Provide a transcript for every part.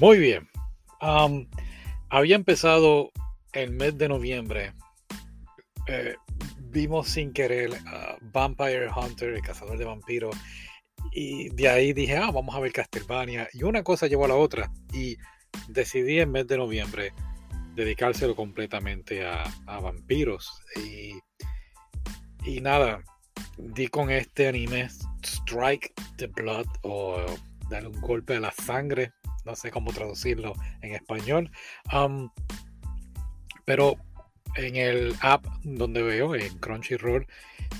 Muy bien. Había empezado el mes de noviembre. Eh, vimos sin querer Vampire Hunter, el cazador de vampiros. Y de ahí dije, ah, vamos a ver Castlevania. Y una cosa llevó a la otra. Y decidí en mes de noviembre dedicárselo completamente a, vampiros. Y, y nada, di con este anime Strike the Blood o darle un golpe a la sangre no sé cómo traducirlo en español. Pero en el app donde veo, en Crunchyroll,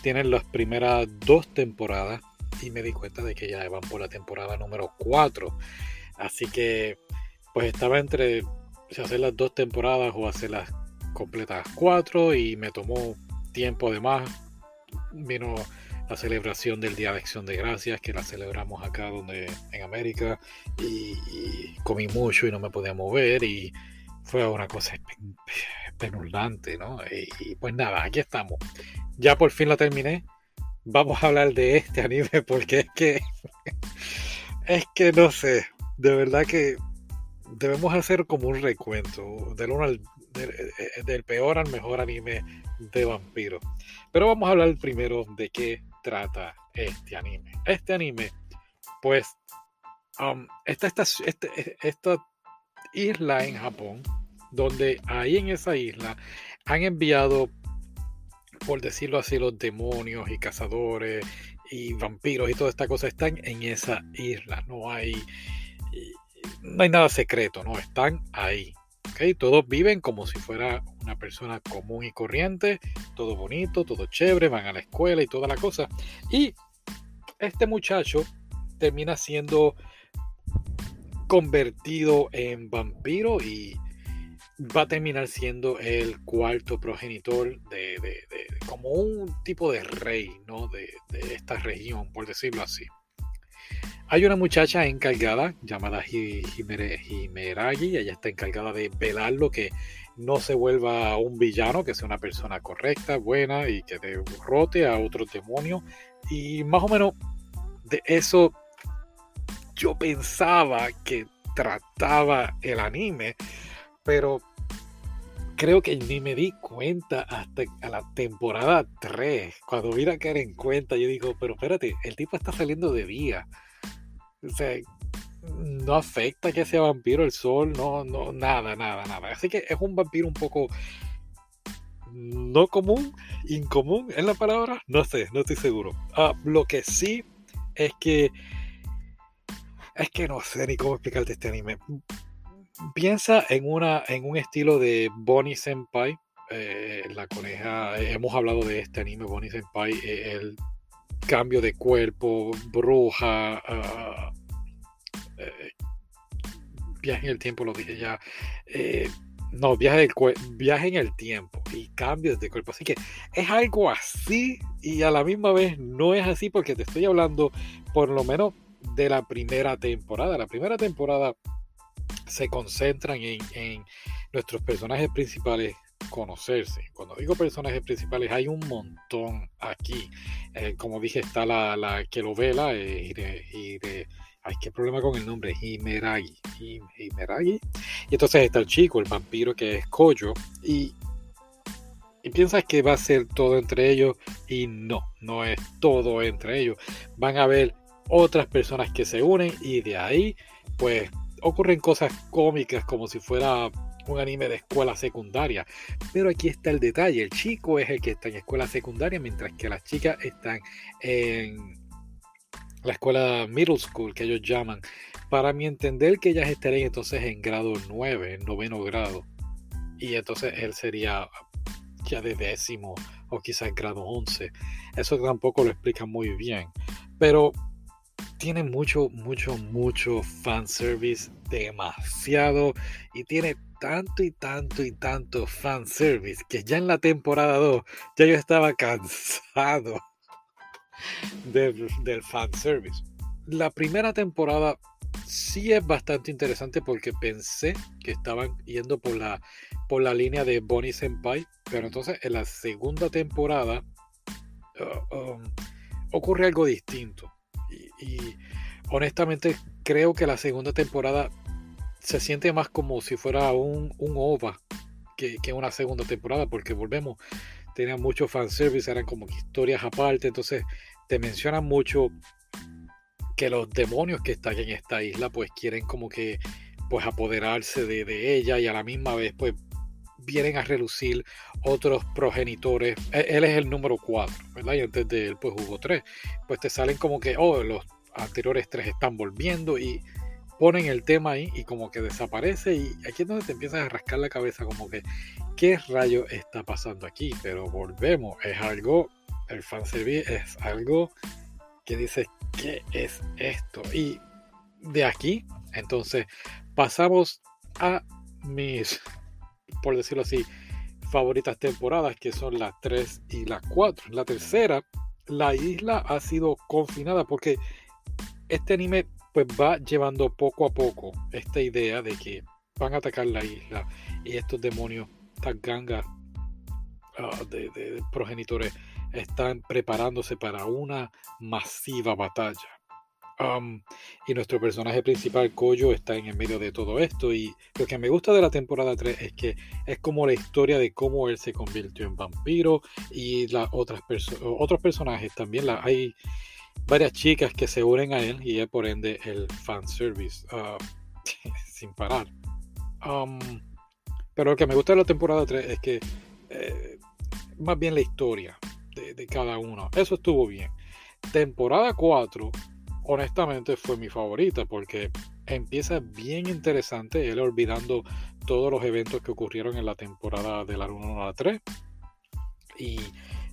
tienen las primeras dos temporadas y me di cuenta de que ya van por la temporada número 4. Así que pues estaba entre hacer las dos temporadas o hacer las completas cuatro y me tomó tiempo además. Vino la celebración del Día de Acción de Gracias, que la celebramos acá donde, en América, y, comí mucho y no me podía mover, y fue una cosa penulante, ¿no? Y, pues nada, aquí estamos. Ya por fin la terminé. Vamos a hablar de este anime porque es que, es que no sé, de verdad que debemos hacer como un recuento del, uno del peor al mejor anime de vampiros. Pero vamos a hablar primero de qué trata este anime. Este anime, pues, um, está esta, este, esta isla en Japón, donde ahí en esa isla han enviado, por decirlo así, los demonios y cazadores y vampiros y toda esta cosa están en esa isla. No hay, no hay nada secreto, no están ahí. Todos viven como si fuera una persona común y corriente, todo bonito, todo chévere, van a la escuela y toda la cosa. Y este muchacho termina siendo convertido en vampiro y va a terminar siendo el cuarto progenitor de, como un tipo de rey ¿no? de, esta región, por decirlo así. Hay una muchacha encargada llamada Himeragi, ella está encargada de velarlo que no se vuelva un villano, que sea una persona correcta, buena y que derrote a otro demonio. Y más o menos de eso yo pensaba que trataba el anime, pero creo que ni me di cuenta hasta la temporada 3. Cuando vine a caer en cuenta, yo digo, pero espérate, el tipo está saliendo de día. No afecta que sea vampiro el sol, no, no, nada, nada, nada. Así que es un vampiro un poco no común, incomún en la palabra, no sé, no estoy seguro. Ah, lo que sí es que es que no sé ni cómo explicarte este anime. Piensa en una en un estilo de Bonnie Senpai, eh, la coneja. Hemos hablado de este anime Bonnie Senpai, eh, el cambio de cuerpo, bruja, uh, viaje en el tiempo, lo dije ya. Eh, no, viaje, viaje en el tiempo y cambios de cuerpo. Así que es algo así y a la misma vez no es así porque te estoy hablando por lo menos de la primera temporada. La primera temporada se concentran en, nuestros personajes principales conocerse. Cuando digo personajes principales, hay un montón aquí. Eh, como dije, está la, la que lo vela y de qué problema con el nombre, Himeragi. Himeragi. Y entonces está el chico, el vampiro que es Koyo. Y, y piensas que va a ser todo entre ellos. Y no, no es todo entre ellos. Van a haber otras personas que se unen. Y de ahí, pues, ocurren cosas cómicas como si fuera un anime de escuela secundaria. Pero aquí está el detalle. El chico es el que está en escuela secundaria, mientras que las chicas están en la escuela middle school que ellos llaman, para mi entender que ellas estarían entonces en grado 9, en noveno grado, y entonces él sería ya de décimo o quizás grado 11. Eso tampoco lo explica muy bien, pero tiene mucho, mucho, mucho fanservice, demasiado, y tiene tanto y tanto y tanto fanservice que ya en la temporada 2 ya yo estaba cansado del, del fanservice. La primera temporada sí es bastante interesante porque pensé que estaban yendo por la, por la línea de Bonnie Senpai, pero entonces en la segunda temporada uh, um, ocurre algo distinto. Y, honestamente creo que la segunda temporada se siente más como si fuera un, un OVA que, que, una segunda temporada, porque volvemos, tenía mucho fanservice, eran como historias aparte, entonces te mencionan mucho que los demonios que están en esta isla pues quieren como que pues apoderarse de, de ella y a la misma vez pues vienen a relucir otros progenitores. E, él es el número 4, ¿verdad? Y antes de él, pues hubo 3. Pues te salen como que, oh, los anteriores 3 están volviendo y ponen el tema ahí y como que desaparece. Y aquí es donde te empiezas a rascar la cabeza, como que, ¿qué rayo está pasando aquí? Pero volvemos, es algo, el fanservice es algo que dices, ¿qué es esto? Y de aquí, entonces, pasamos a mis por decirlo así, favoritas temporadas, que son las 3 y las 4. La tercera, la isla ha sido confinada porque este anime pues va llevando poco a poco esta idea de que van a atacar la isla y estos demonios, estas gangas uh, de progenitores están preparándose para una masiva batalla y nuestro personaje principal, Koyo, está en el medio de todo esto. Y lo que me gusta de la temporada 3 es que es como la historia de cómo él se convirtió en vampiro y las otras otros personajes también. Hay varias chicas que se unen a él y es por ende el fanservice uh, sin parar. pero lo que me gusta de la temporada 3 es que eh, más bien la historia de, de cada uno. Eso estuvo bien. Temporada 4 honestamente fue mi favorita porque empieza bien interesante, él olvidando todos los eventos que ocurrieron en la temporada de la 1 a la 3. Y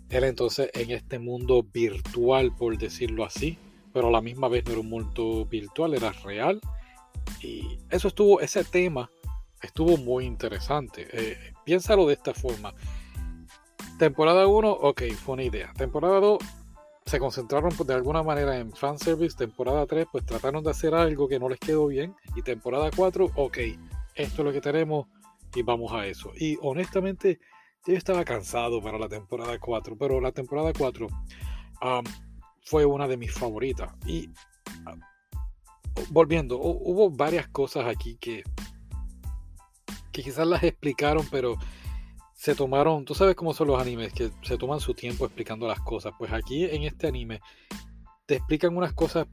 él entonces en este mundo virtual, por decirlo así, pero a la misma vez no era un mundo virtual, era real. Y eso estuvo, ese tema estuvo muy interesante. Eh, piénsalo de esta forma. Temporada 1, ok, fue una idea. Temporada 2, se concentraron pues, de alguna manera en fanservice. Temporada 3, pues trataron de hacer algo que no les quedó bien. Y temporada 4, ok, esto es lo que tenemos y vamos a eso. Y honestamente, yo estaba cansado para la temporada 4, pero la temporada 4 fue una de mis favoritas. Y volviendo, hubo varias cosas aquí que, que quizás las explicaron, pero se tomaron, tú sabes cómo son los animes, que se toman su tiempo explicando las cosas. Pues aquí en este anime te explican unas cosas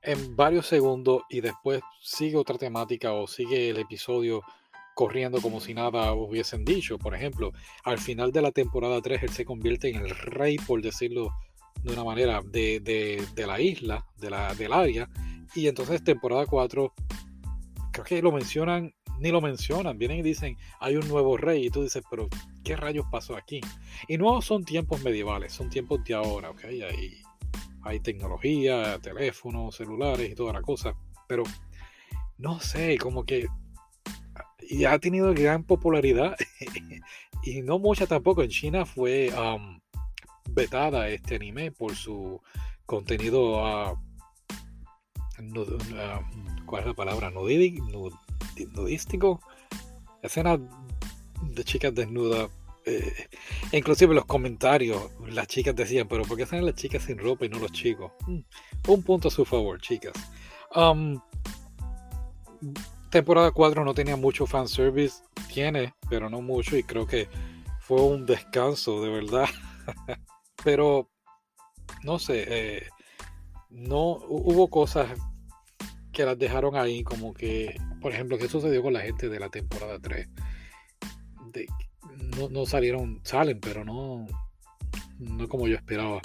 en varios segundos y después sigue otra temática o sigue el episodio corriendo como si nada hubiesen dicho. Por ejemplo, al final de la temporada 3 él se convierte en el rey, por decirlo de una manera, de, de, la isla, de la, del área. Y entonces temporada 4, creo que lo mencionan ni lo mencionan, vienen y dicen, hay un nuevo rey, y tú dices, pero ¿qué rayos pasó aquí? Y no son tiempos medievales, son tiempos de ahora, ¿ok? Hay, hay tecnología, teléfonos, celulares y toda la cosa, pero no sé, como que y ha tenido gran popularidad y no mucha tampoco. En China fue um, vetada este anime por su contenido, uh, ¿cuál es la palabra? Nudístico, escenas de chicas desnudas. Eh, inclusive los comentarios, las chicas decían, pero ¿por qué salen las chicas sin ropa y no los chicos? Mm, un punto a su favor, chicas. Um, temporada 4 no tenía mucho fanservice, tiene, pero no mucho, y creo que fue un descanso, de verdad. pero, no sé, eh, no hubo cosas que las dejaron ahí como que, por ejemplo, ¿qué sucedió con la gente de la temporada 3? no, salieron, salen, pero no, no como yo esperaba.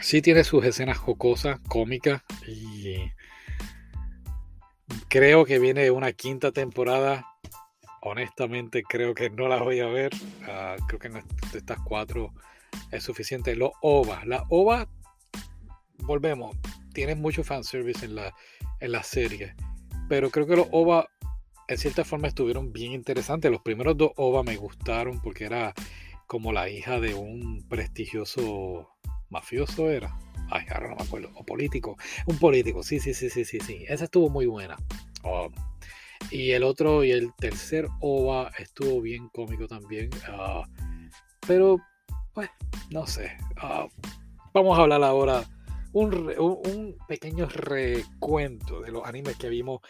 sí tiene sus escenas jocosas, cómicas, y creo que viene una quinta temporada. Honestamente, creo que no la voy a ver. Ah, creo que de estas cuatro es suficiente. Los OVA. La OVA, volvemos tienen mucho fanservice en la, en la serie. Pero creo que los OVA en cierta forma estuvieron bien interesantes. Los primeros dos OVA me gustaron porque era como la hija de un prestigioso mafioso era. Ay, ahora no me acuerdo. O político. Un político, sí, sí, sí, sí, sí, sí. Esa estuvo muy buena. Um, y el otro y el tercer OVA estuvo bien cómico también. Uh, pero, pues, no sé. Uh, vamos a hablar ahora un, pequeño recuento de los animes que vimos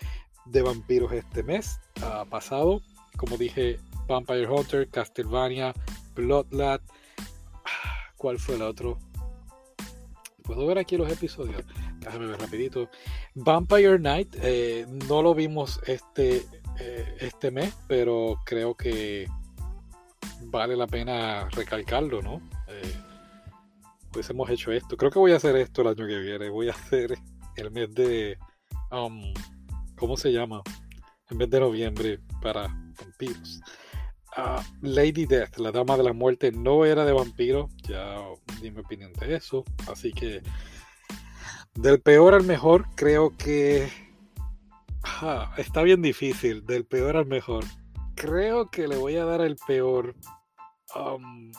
de vampiros este mes ah, pasado. Como dije, Vampire Hunter, Castlevania, Bloodlad. Ah, ¿Cuál fue el otro? Puedo ver aquí los episodios. Déjame ver rapidito. Vampire Night. Eh, no lo vimos este, eh, este mes, pero creo que vale la pena recalcarlo, ¿no? Eh, hemos hecho esto. Creo que voy a hacer esto el año que viene. Voy a hacer el mes de. Um, ¿Cómo se llama? El mes de noviembre para vampiros. Ah, Lady Death, la dama de la muerte, no era de vampiro. Ya di mi opinión de eso. Así que. Del peor al mejor, creo que. Está bien difícil. Del peor al mejor. Creo que le voy a dar el peor. Um,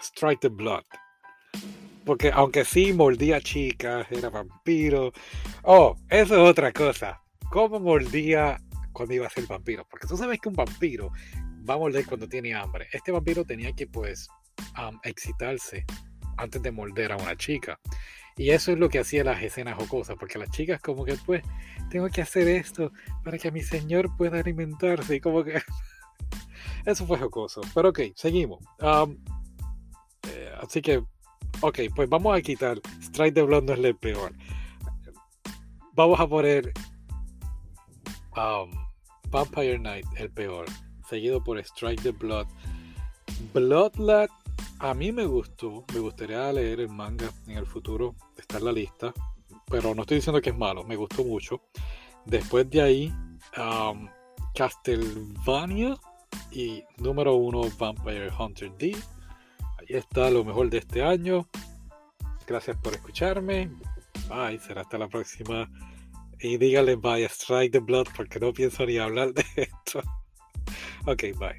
Strike the Blood. Porque aunque sí mordía chicas, era vampiro. Oh, eso es otra cosa. ¿Cómo mordía cuando iba a ser vampiro? Porque tú sabes que un vampiro va a morder cuando tiene hambre. Este vampiro tenía que pues excitarse antes de morder a una chica. Y eso es lo que hacía las escenas jocosas, porque las chicas como que pues tengo que hacer esto para que mi señor pueda alimentarse y como que eso fue jocoso. Pero ok, seguimos. Eh, así que Ok, pues vamos a quitar. Strike the Blood no es el peor. Vamos a poner um, Vampire Night, el peor. Seguido por Strike the Blood. Bloodlad a mí me gustó. Me gustaría leer el manga en el futuro. Está en la lista. Pero no estoy diciendo que es malo. Me gustó mucho. Después de ahí, um, Castlevania y número uno Vampire Hunter D y está lo mejor de este año. Gracias por escucharme. Bye, será hasta la próxima. Y dígale bye Strike the Blood porque no pienso ni hablar de esto. Ok, bye.